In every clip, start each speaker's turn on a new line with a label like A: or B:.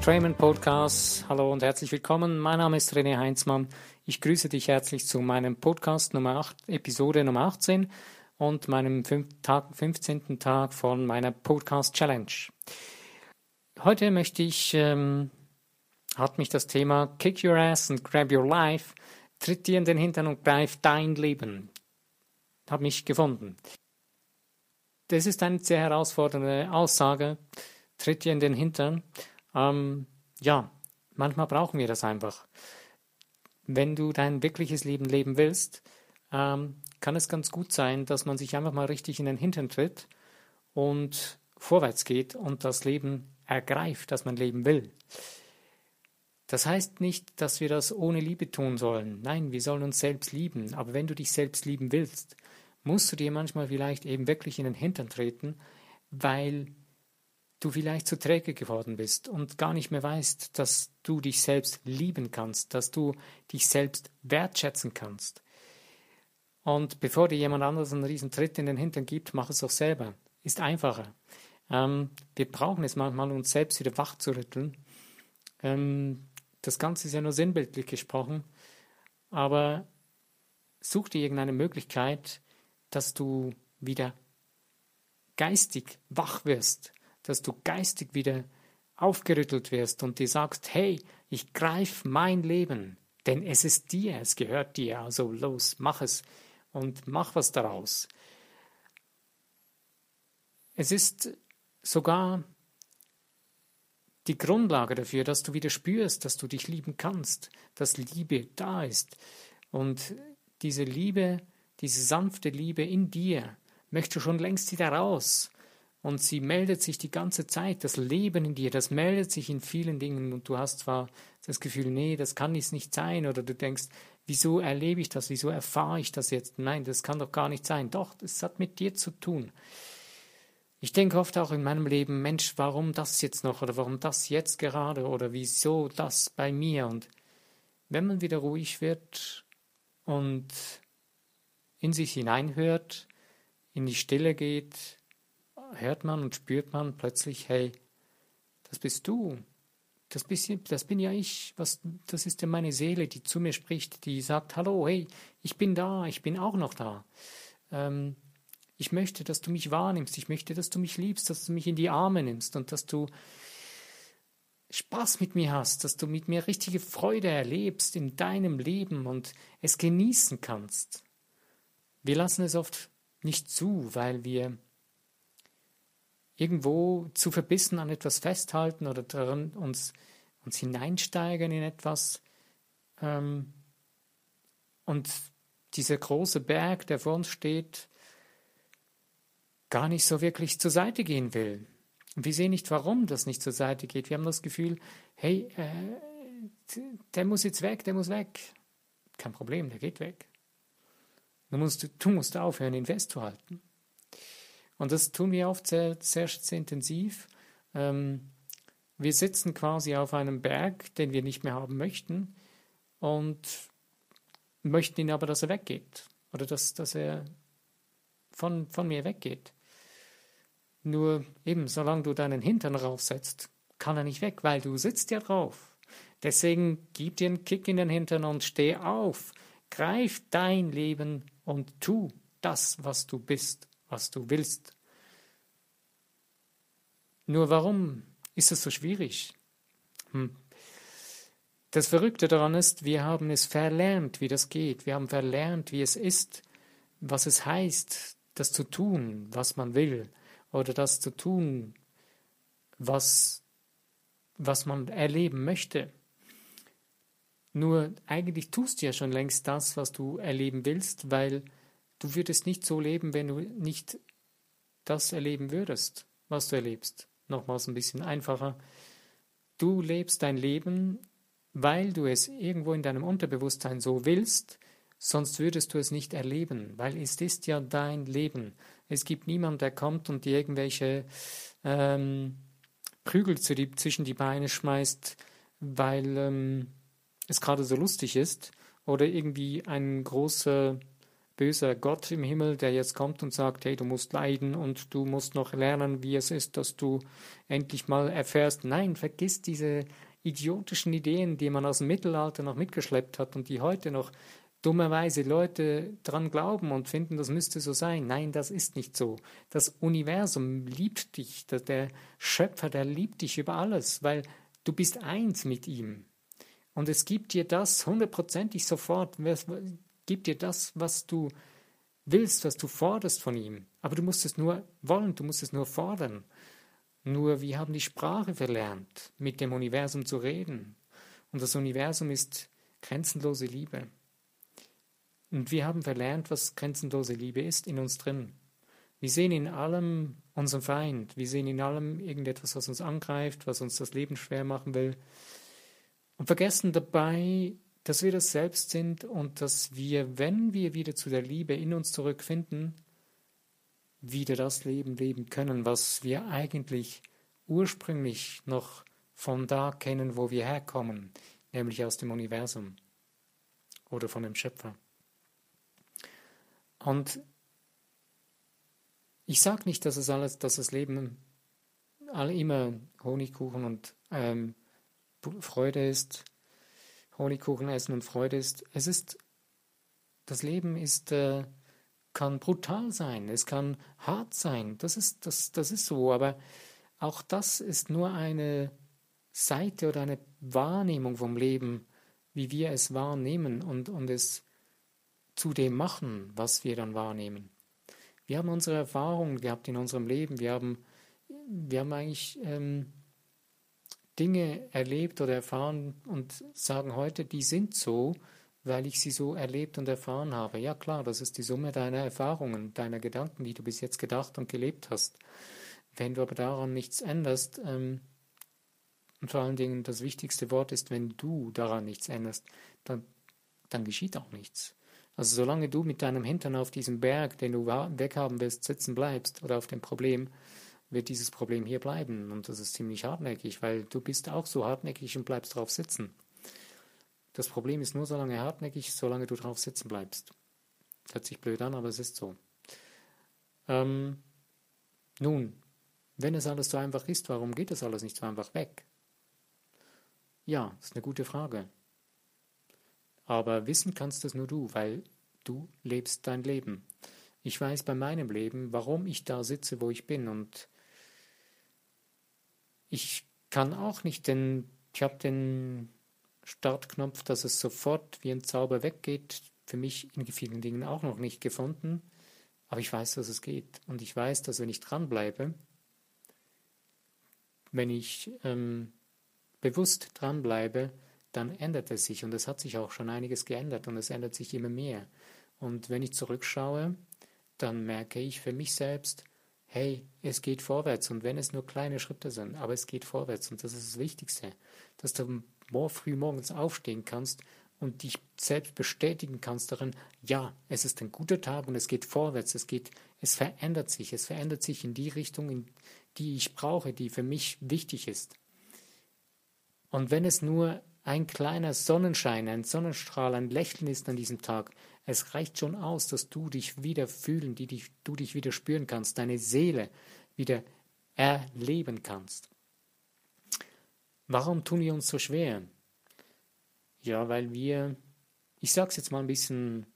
A: Trainman Podcast. Hallo und herzlich willkommen. Mein Name ist René Heinzmann. Ich grüße dich herzlich zu meinem Podcast Nummer 8, Episode Nummer 18 und meinem 15. Tag von meiner Podcast Challenge. Heute möchte ich, ähm, hat mich das Thema Kick Your Ass and Grab Your Life, tritt dir in den Hintern und greif dein Leben, hat mich gefunden. Das ist eine sehr herausfordernde Aussage, tritt dir in den Hintern. Ähm, ja, manchmal brauchen wir das einfach. Wenn du dein wirkliches Leben leben willst, ähm, kann es ganz gut sein, dass man sich einfach mal richtig in den Hintern tritt und vorwärts geht und das Leben ergreift, das man leben will. Das heißt nicht, dass wir das ohne Liebe tun sollen. Nein, wir sollen uns selbst lieben. Aber wenn du dich selbst lieben willst, musst du dir manchmal vielleicht eben wirklich in den Hintern treten, weil du vielleicht zu träge geworden bist und gar nicht mehr weißt, dass du dich selbst lieben kannst, dass du dich selbst wertschätzen kannst. Und bevor dir jemand anderes einen riesen Tritt in den Hintern gibt, mach es doch selber. Ist einfacher. Ähm, wir brauchen es manchmal, uns selbst wieder wach zu rütteln. Ähm, das Ganze ist ja nur sinnbildlich gesprochen, aber such dir irgendeine Möglichkeit, dass du wieder geistig wach wirst, dass du geistig wieder aufgerüttelt wirst und dir sagst, hey, ich greife mein Leben, denn es ist dir, es gehört dir, also los, mach es und mach was daraus. Es ist sogar die Grundlage dafür, dass du wieder spürst, dass du dich lieben kannst, dass Liebe da ist. Und diese Liebe, diese sanfte Liebe in dir, möchte schon längst wieder raus. Und sie meldet sich die ganze Zeit, das Leben in dir, das meldet sich in vielen Dingen. Und du hast zwar das Gefühl, nee, das kann es nicht sein. Oder du denkst, wieso erlebe ich das, wieso erfahre ich das jetzt? Nein, das kann doch gar nicht sein. Doch, das hat mit dir zu tun. Ich denke oft auch in meinem Leben, Mensch, warum das jetzt noch oder warum das jetzt gerade oder wieso das bei mir? Und wenn man wieder ruhig wird und in sich hineinhört, in die Stille geht, hört man und spürt man plötzlich, hey, das bist du. Das, bist, das bin ja ich. Was, das ist ja meine Seele, die zu mir spricht, die sagt, hallo, hey, ich bin da, ich bin auch noch da. Ähm, ich möchte, dass du mich wahrnimmst. Ich möchte, dass du mich liebst, dass du mich in die Arme nimmst und dass du Spaß mit mir hast, dass du mit mir richtige Freude erlebst in deinem Leben und es genießen kannst. Wir lassen es oft nicht zu, weil wir irgendwo zu verbissen an etwas festhalten oder daran uns, uns hineinsteigern in etwas. Ähm, und dieser große Berg, der vor uns steht, gar nicht so wirklich zur Seite gehen will. Und wir sehen nicht, warum das nicht zur Seite geht. Wir haben das Gefühl, hey, äh, der muss jetzt weg, der muss weg. Kein Problem, der geht weg. Du musst, du musst aufhören, ihn festzuhalten. Und das tun wir oft sehr, sehr, sehr intensiv. Ähm, wir sitzen quasi auf einem Berg, den wir nicht mehr haben möchten und möchten ihn aber, dass er weggeht oder dass, dass er von, von mir weggeht. Nur eben, solange du deinen Hintern raufsetzt, kann er nicht weg, weil du sitzt ja drauf. Deswegen gib dir einen Kick in den Hintern und steh auf. Greif dein Leben und tu das, was du bist, was du willst. Nur warum ist es so schwierig? Hm. Das Verrückte daran ist, wir haben es verlernt, wie das geht. Wir haben verlernt, wie es ist, was es heißt, das zu tun, was man will oder das zu tun, was, was man erleben möchte. Nur eigentlich tust du ja schon längst das, was du erleben willst, weil du würdest nicht so leben, wenn du nicht das erleben würdest, was du erlebst. Nochmals ein bisschen einfacher. Du lebst dein Leben, weil du es irgendwo in deinem Unterbewusstsein so willst, sonst würdest du es nicht erleben, weil es ist ja dein Leben. Es gibt niemanden, der kommt und dir irgendwelche ähm, Prügel zu die, zwischen die Beine schmeißt, weil ähm, es gerade so lustig ist oder irgendwie ein großer böser Gott im Himmel, der jetzt kommt und sagt, hey, du musst leiden und du musst noch lernen, wie es ist, dass du endlich mal erfährst. Nein, vergiss diese idiotischen Ideen, die man aus dem Mittelalter noch mitgeschleppt hat und die heute noch dummerweise Leute dran glauben und finden, das müsste so sein. Nein, das ist nicht so. Das Universum liebt dich. Der Schöpfer, der liebt dich über alles, weil du bist eins mit ihm. Und es gibt dir das hundertprozentig sofort, gibt dir das, was du willst, was du forderst von ihm. Aber du musst es nur wollen, du musst es nur fordern. Nur wir haben die Sprache verlernt, mit dem Universum zu reden. Und das Universum ist grenzenlose Liebe. Und wir haben verlernt, was grenzenlose Liebe ist in uns drin. Wir sehen in allem unseren Feind. Wir sehen in allem irgendetwas, was uns angreift, was uns das Leben schwer machen will. Und vergessen dabei, dass wir das selbst sind und dass wir, wenn wir wieder zu der Liebe in uns zurückfinden, wieder das Leben leben können, was wir eigentlich ursprünglich noch von da kennen, wo wir herkommen, nämlich aus dem Universum oder von dem Schöpfer. Und ich sage nicht, dass es alles, dass das Leben alle immer Honigkuchen und ähm, Freude ist, Honigkuchen essen und Freude ist. Es ist, das Leben ist, äh, kann brutal sein, es kann hart sein, das ist, das, das ist so, aber auch das ist nur eine Seite oder eine Wahrnehmung vom Leben, wie wir es wahrnehmen und, und es zu dem machen, was wir dann wahrnehmen. Wir haben unsere Erfahrungen gehabt in unserem Leben, wir haben, wir haben eigentlich ähm, Dinge erlebt oder erfahren und sagen heute, die sind so, weil ich sie so erlebt und erfahren habe. Ja klar, das ist die Summe deiner Erfahrungen, deiner Gedanken, die du bis jetzt gedacht und gelebt hast. Wenn du aber daran nichts änderst, ähm, und vor allen Dingen das wichtigste Wort ist, wenn du daran nichts änderst, dann, dann geschieht auch nichts. Also solange du mit deinem Hintern auf diesem Berg, den du weghaben willst, sitzen bleibst oder auf dem Problem, wird dieses Problem hier bleiben. Und das ist ziemlich hartnäckig, weil du bist auch so hartnäckig und bleibst drauf sitzen. Das Problem ist nur so lange hartnäckig, solange du drauf sitzen bleibst. Hört sich blöd an, aber es ist so. Ähm, nun, wenn es alles so einfach ist, warum geht es alles nicht so einfach weg? Ja, das ist eine gute Frage. Aber wissen kannst es nur du, weil du lebst dein Leben. Ich weiß bei meinem Leben, warum ich da sitze, wo ich bin und ich kann auch nicht den, ich habe den Startknopf, dass es sofort wie ein Zauber weggeht, für mich in vielen Dingen auch noch nicht gefunden. Aber ich weiß, dass es geht. Und ich weiß, dass wenn ich dranbleibe, wenn ich ähm, bewusst dranbleibe, dann ändert es sich. Und es hat sich auch schon einiges geändert und es ändert sich immer mehr. Und wenn ich zurückschaue, dann merke ich für mich selbst, hey, es geht vorwärts und wenn es nur kleine Schritte sind, aber es geht vorwärts und das ist das Wichtigste, dass du früh morgens aufstehen kannst und dich selbst bestätigen kannst darin, ja, es ist ein guter Tag und es geht vorwärts, es geht, es verändert sich, es verändert sich in die Richtung, in die ich brauche, die für mich wichtig ist. Und wenn es nur ein kleiner Sonnenschein, ein Sonnenstrahl, ein Lächeln ist an diesem Tag, es reicht schon aus, dass du dich wieder fühlen, die dich, du dich wieder spüren kannst, deine Seele wieder erleben kannst. Warum tun wir uns so schwer? Ja, weil wir, ich sag's jetzt mal ein bisschen,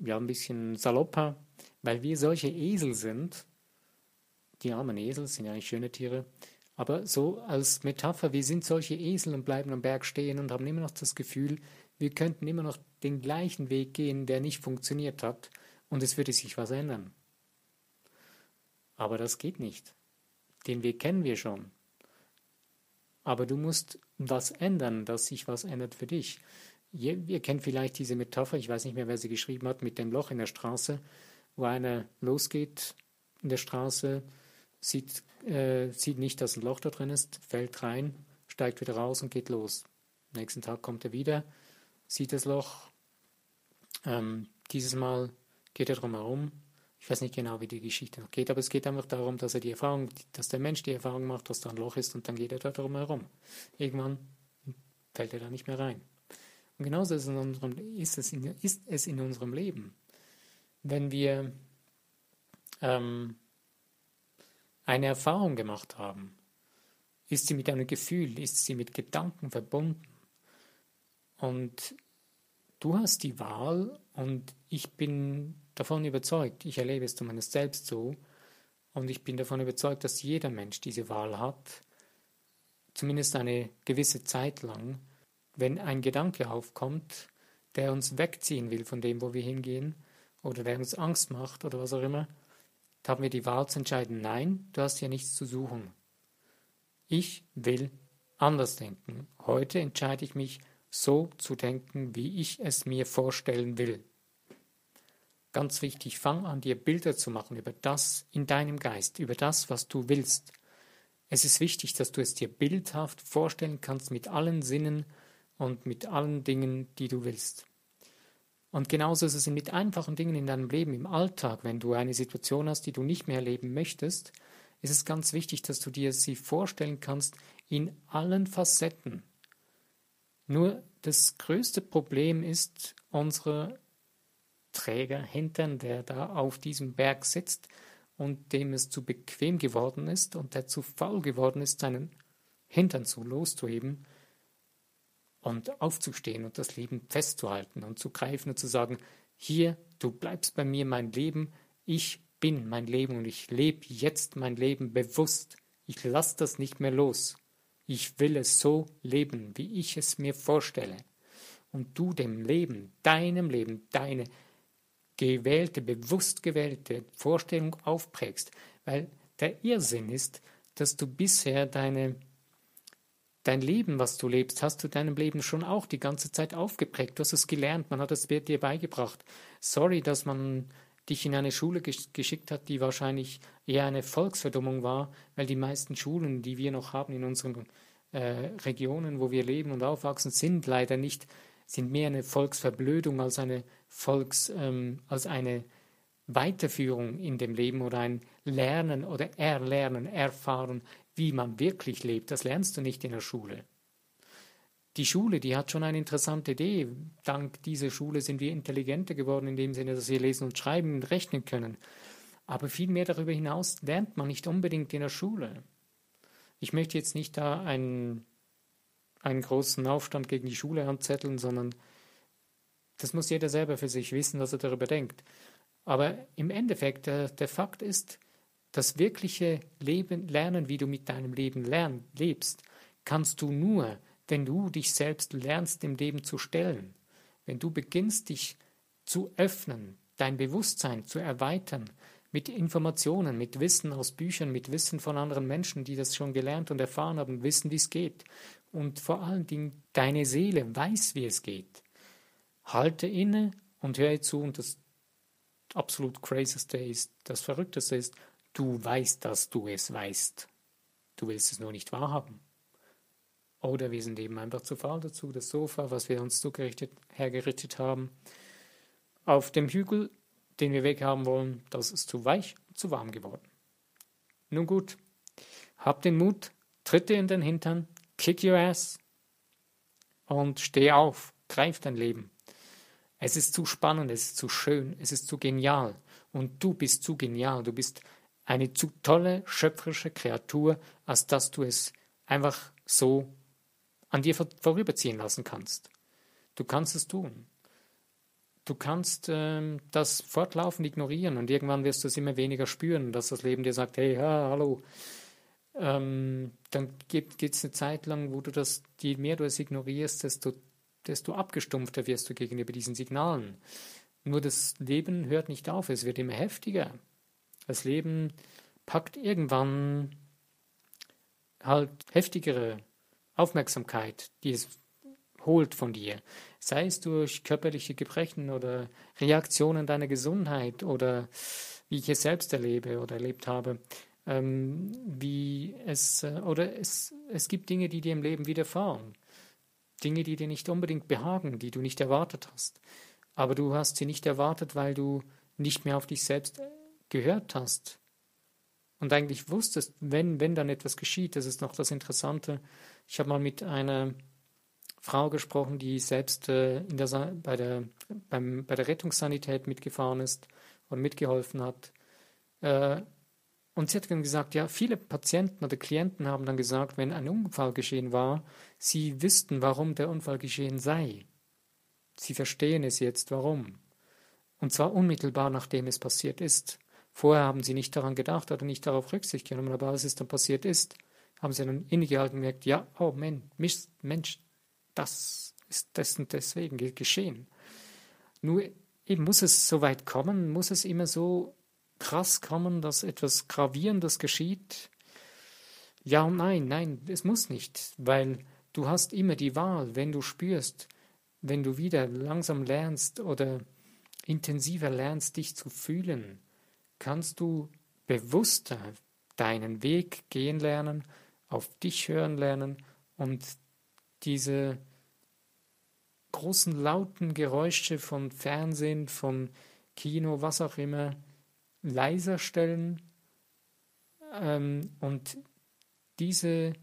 A: ja, ein bisschen salopper, weil wir solche Esel sind. Die armen Esel sind ja eigentlich schöne Tiere. Aber so als Metapher, wir sind solche Esel und bleiben am Berg stehen und haben immer noch das Gefühl, wir könnten immer noch den gleichen Weg gehen, der nicht funktioniert hat, und es würde sich was ändern. Aber das geht nicht. Den Weg kennen wir schon. Aber du musst was ändern, dass sich was ändert für dich. Ihr, ihr kennt vielleicht diese Metapher, ich weiß nicht mehr, wer sie geschrieben hat, mit dem Loch in der Straße, wo einer losgeht in der Straße, sieht, äh, sieht nicht, dass ein Loch da drin ist, fällt rein, steigt wieder raus und geht los. Nächsten Tag kommt er wieder, sieht das Loch. Ähm, dieses Mal geht er drum herum. Ich weiß nicht genau, wie die Geschichte noch geht, aber es geht einfach darum, dass er die Erfahrung, dass der Mensch die Erfahrung macht, dass da ein Loch ist und dann geht er da drum herum. Irgendwann fällt er da nicht mehr rein. Und genauso ist es in unserem, ist es in, ist es in unserem Leben. wenn wir ähm, eine Erfahrung gemacht haben, ist sie mit einem Gefühl, ist sie mit Gedanken verbunden. Und du hast die Wahl und ich bin davon überzeugt, ich erlebe es zumindest selbst so, und ich bin davon überzeugt, dass jeder Mensch diese Wahl hat, zumindest eine gewisse Zeit lang, wenn ein Gedanke aufkommt, der uns wegziehen will von dem, wo wir hingehen, oder der uns Angst macht oder was auch immer, haben wir die Wahl zu entscheiden, nein, du hast hier nichts zu suchen. Ich will anders denken. Heute entscheide ich mich, so zu denken, wie ich es mir vorstellen will. Ganz wichtig, fang an, dir Bilder zu machen über das in deinem Geist, über das, was du willst. Es ist wichtig, dass du es dir bildhaft vorstellen kannst mit allen Sinnen und mit allen Dingen, die du willst. Und genauso ist es mit einfachen Dingen in deinem Leben, im Alltag, wenn du eine Situation hast, die du nicht mehr erleben möchtest, ist es ganz wichtig, dass du dir sie vorstellen kannst in allen Facetten. Nur das größte Problem ist unsere Träger Hintern, der da auf diesem Berg sitzt und dem es zu bequem geworden ist und der zu faul geworden ist, seinen Hintern zu loszuheben und aufzustehen und das Leben festzuhalten und zu greifen und zu sagen, hier, du bleibst bei mir mein Leben, ich bin mein Leben und ich lebe jetzt mein Leben bewusst. Ich lasse das nicht mehr los. Ich will es so leben, wie ich es mir vorstelle. Und du dem Leben, deinem Leben, deine gewählte, bewusst gewählte Vorstellung aufprägst. Weil der Irrsinn ist, dass du bisher deine, dein Leben, was du lebst, hast du deinem Leben schon auch die ganze Zeit aufgeprägt. Du hast es gelernt, man hat es dir beigebracht. Sorry, dass man dich in eine Schule geschickt hat, die wahrscheinlich eher eine Volksverdummung war, weil die meisten Schulen, die wir noch haben in unseren äh, Regionen, wo wir leben und aufwachsen, sind leider nicht, sind mehr eine Volksverblödung als eine Volks, ähm, als eine Weiterführung in dem Leben oder ein Lernen oder Erlernen, Erfahren, wie man wirklich lebt. Das lernst du nicht in der Schule. Die Schule, die hat schon eine interessante Idee. Dank dieser Schule sind wir intelligenter geworden, in dem Sinne, dass wir lesen und schreiben und rechnen können. Aber viel mehr darüber hinaus lernt man nicht unbedingt in der Schule. Ich möchte jetzt nicht da einen, einen großen Aufstand gegen die Schule anzetteln, sondern das muss jeder selber für sich wissen, was er darüber denkt. Aber im Endeffekt, der, der Fakt ist, das wirkliche Leben, Lernen, wie du mit deinem Leben lern, lebst, kannst du nur, wenn du dich selbst lernst, dem Leben zu stellen. Wenn du beginnst, dich zu öffnen, dein Bewusstsein zu erweitern, mit Informationen, mit Wissen aus Büchern, mit Wissen von anderen Menschen, die das schon gelernt und erfahren haben, wissen, wie es geht. Und vor allen Dingen deine Seele weiß, wie es geht. Halte inne und höre zu und das absolut crazyste ist, das Verrückteste ist, du weißt, dass du es weißt. Du willst es nur nicht wahrhaben. Oder wir sind eben einfach zu faul dazu, das Sofa, was wir uns zugerichtet, hergerichtet haben, auf dem Hügel, den wir weghaben wollen, das ist zu weich und zu warm geworden. Nun gut, hab den Mut, tritte in den Hintern, kick your ass und steh auf, greif dein Leben. Es ist zu spannend, es ist zu schön, es ist zu genial. Und du bist zu genial, du bist eine zu tolle schöpferische Kreatur, als dass du es einfach so an dir vorüberziehen lassen kannst. Du kannst es tun. Du kannst ähm, das fortlaufend ignorieren und irgendwann wirst du es immer weniger spüren, dass das Leben dir sagt, hey, ja, hallo. Ähm, dann gibt es eine Zeit lang, wo du das, je mehr du es ignorierst, desto, desto abgestumpfter wirst du gegenüber diesen Signalen. Nur das Leben hört nicht auf, es wird immer heftiger. Das Leben packt irgendwann halt heftigere Aufmerksamkeit, die es holt von dir, sei es durch körperliche Gebrechen oder Reaktionen deiner Gesundheit oder wie ich es selbst erlebe oder erlebt habe, ähm, wie es äh, oder es, es gibt Dinge, die dir im Leben widerfahren, Dinge, die dir nicht unbedingt behagen, die du nicht erwartet hast, aber du hast sie nicht erwartet, weil du nicht mehr auf dich selbst gehört hast und eigentlich wusstest, wenn, wenn dann etwas geschieht, das ist noch das Interessante. Ich habe mal mit einer Frau gesprochen, die selbst äh, in der, bei, der, beim, bei der Rettungssanität mitgefahren ist oder mitgeholfen hat. Äh, und sie hat dann gesagt, ja, viele Patienten oder Klienten haben dann gesagt, wenn ein Unfall geschehen war, sie wüssten, warum der Unfall geschehen sei. Sie verstehen es jetzt, warum. Und zwar unmittelbar nachdem es passiert ist. Vorher haben sie nicht daran gedacht oder nicht darauf Rücksicht genommen, aber als es dann passiert ist, haben sie dann innegehalten und gemerkt, ja, oh Mensch, Mensch, das ist und deswegen geschehen. Nur eben muss es so weit kommen, muss es immer so krass kommen, dass etwas Gravierendes geschieht? Ja und nein, nein, es muss nicht, weil du hast immer die Wahl, wenn du spürst, wenn du wieder langsam lernst oder intensiver lernst, dich zu fühlen, kannst du bewusster deinen Weg gehen lernen, auf dich hören lernen und diese großen lauten Geräusche von Fernsehen, von Kino, was auch immer, leiser stellen ähm, und diese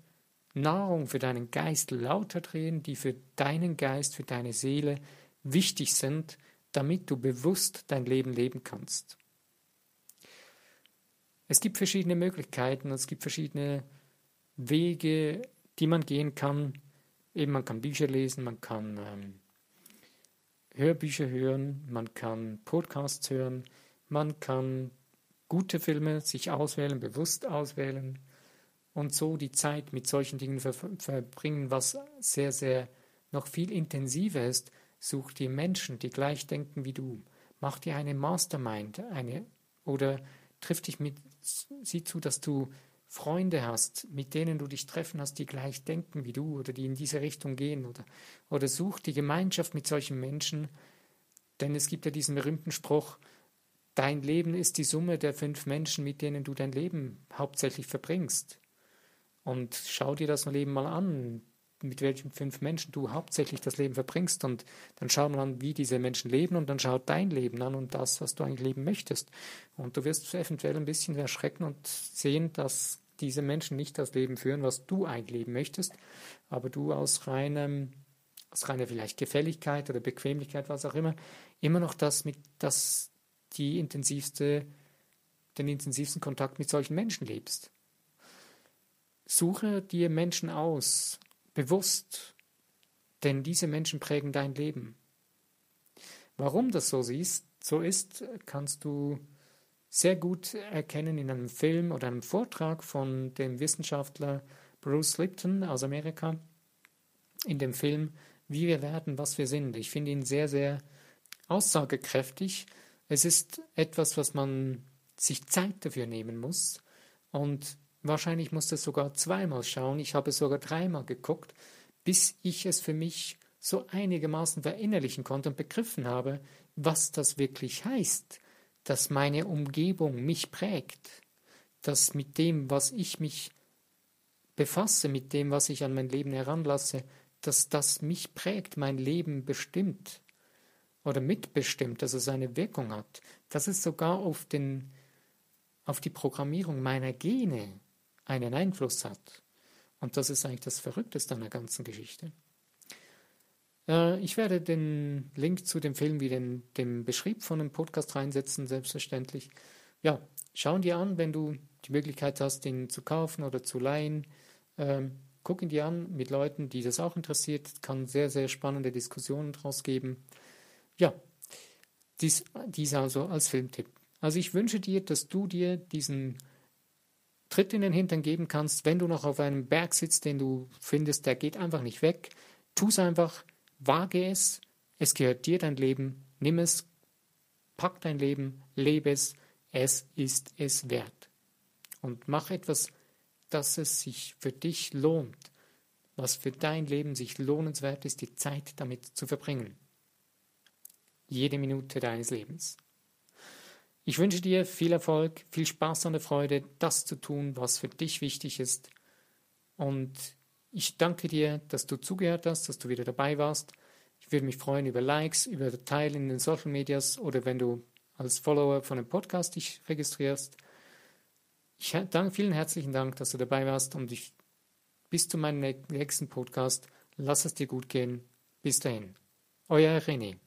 A: Nahrung für deinen Geist lauter drehen, die für deinen Geist, für deine Seele wichtig sind, damit du bewusst dein Leben leben kannst. Es gibt verschiedene Möglichkeiten, es gibt verschiedene Wege, die man gehen kann. Eben man kann Bücher lesen, man kann ähm, Hörbücher hören, man kann Podcasts hören, man kann gute Filme sich auswählen, bewusst auswählen und so die Zeit mit solchen Dingen ver verbringen, was sehr, sehr noch viel intensiver ist. Such dir Menschen, die gleich denken wie du. Mach dir eine Mastermind, eine oder triff dich mit, sieh zu, dass du Freunde hast, mit denen du dich treffen hast, die gleich denken wie du oder die in diese Richtung gehen oder, oder such die Gemeinschaft mit solchen Menschen, denn es gibt ja diesen berühmten Spruch, dein Leben ist die Summe der fünf Menschen, mit denen du dein Leben hauptsächlich verbringst. Und schau dir das Leben mal an, mit welchen fünf Menschen du hauptsächlich das Leben verbringst. Und dann schau mal an, wie diese Menschen leben und dann schau dein Leben an und das, was du eigentlich leben möchtest. Und du wirst eventuell ein bisschen erschrecken und sehen, dass diese Menschen nicht das Leben führen, was du eigentlich leben möchtest, aber du aus reinem aus reiner vielleicht Gefälligkeit oder Bequemlichkeit, was auch immer, immer noch das mit das die intensivste den intensivsten Kontakt mit solchen Menschen lebst. Suche dir Menschen aus, bewusst, denn diese Menschen prägen dein Leben. Warum das so ist, so ist, kannst du sehr gut erkennen in einem Film oder einem Vortrag von dem Wissenschaftler Bruce Lipton aus Amerika. In dem Film Wie wir werden, was wir sind. Ich finde ihn sehr, sehr aussagekräftig. Es ist etwas, was man sich Zeit dafür nehmen muss. Und Wahrscheinlich musste sogar zweimal schauen, ich habe sogar dreimal geguckt, bis ich es für mich so einigermaßen verinnerlichen konnte und begriffen habe, was das wirklich heißt, dass meine Umgebung mich prägt, dass mit dem, was ich mich befasse, mit dem, was ich an mein Leben heranlasse, dass das mich prägt, mein Leben bestimmt oder mitbestimmt, dass es eine Wirkung hat, dass es sogar auf, den, auf die Programmierung meiner Gene einen Einfluss hat. Und das ist eigentlich das Verrückteste an der ganzen Geschichte. Äh, ich werde den Link zu dem Film wie den, dem Beschrieb von dem Podcast reinsetzen, selbstverständlich. Ja, schau ihn dir an, wenn du die Möglichkeit hast, ihn zu kaufen oder zu leihen. Ähm, guck ihn dir an mit Leuten, die das auch interessiert. Es kann sehr, sehr spannende Diskussionen daraus geben. Ja, dies, dies also als Filmtipp. Also ich wünsche dir, dass du dir diesen Tritt in den Hintern geben kannst, wenn du noch auf einem Berg sitzt, den du findest, der geht einfach nicht weg. Tu es einfach, wage es, es gehört dir dein Leben, nimm es, pack dein Leben, lebe es, es ist es wert. Und mach etwas, dass es sich für dich lohnt, was für dein Leben sich lohnenswert ist, die Zeit damit zu verbringen. Jede Minute deines Lebens. Ich wünsche dir viel Erfolg, viel Spaß an der Freude, das zu tun, was für dich wichtig ist. Und ich danke dir, dass du zugehört hast, dass du wieder dabei warst. Ich würde mich freuen über Likes, über Teilen in den Social Medias oder wenn du als Follower von dem Podcast dich registrierst. Ich danke, vielen herzlichen Dank, dass du dabei warst und ich bis zu meinem nächsten Podcast. Lass es dir gut gehen. Bis dahin. Euer René.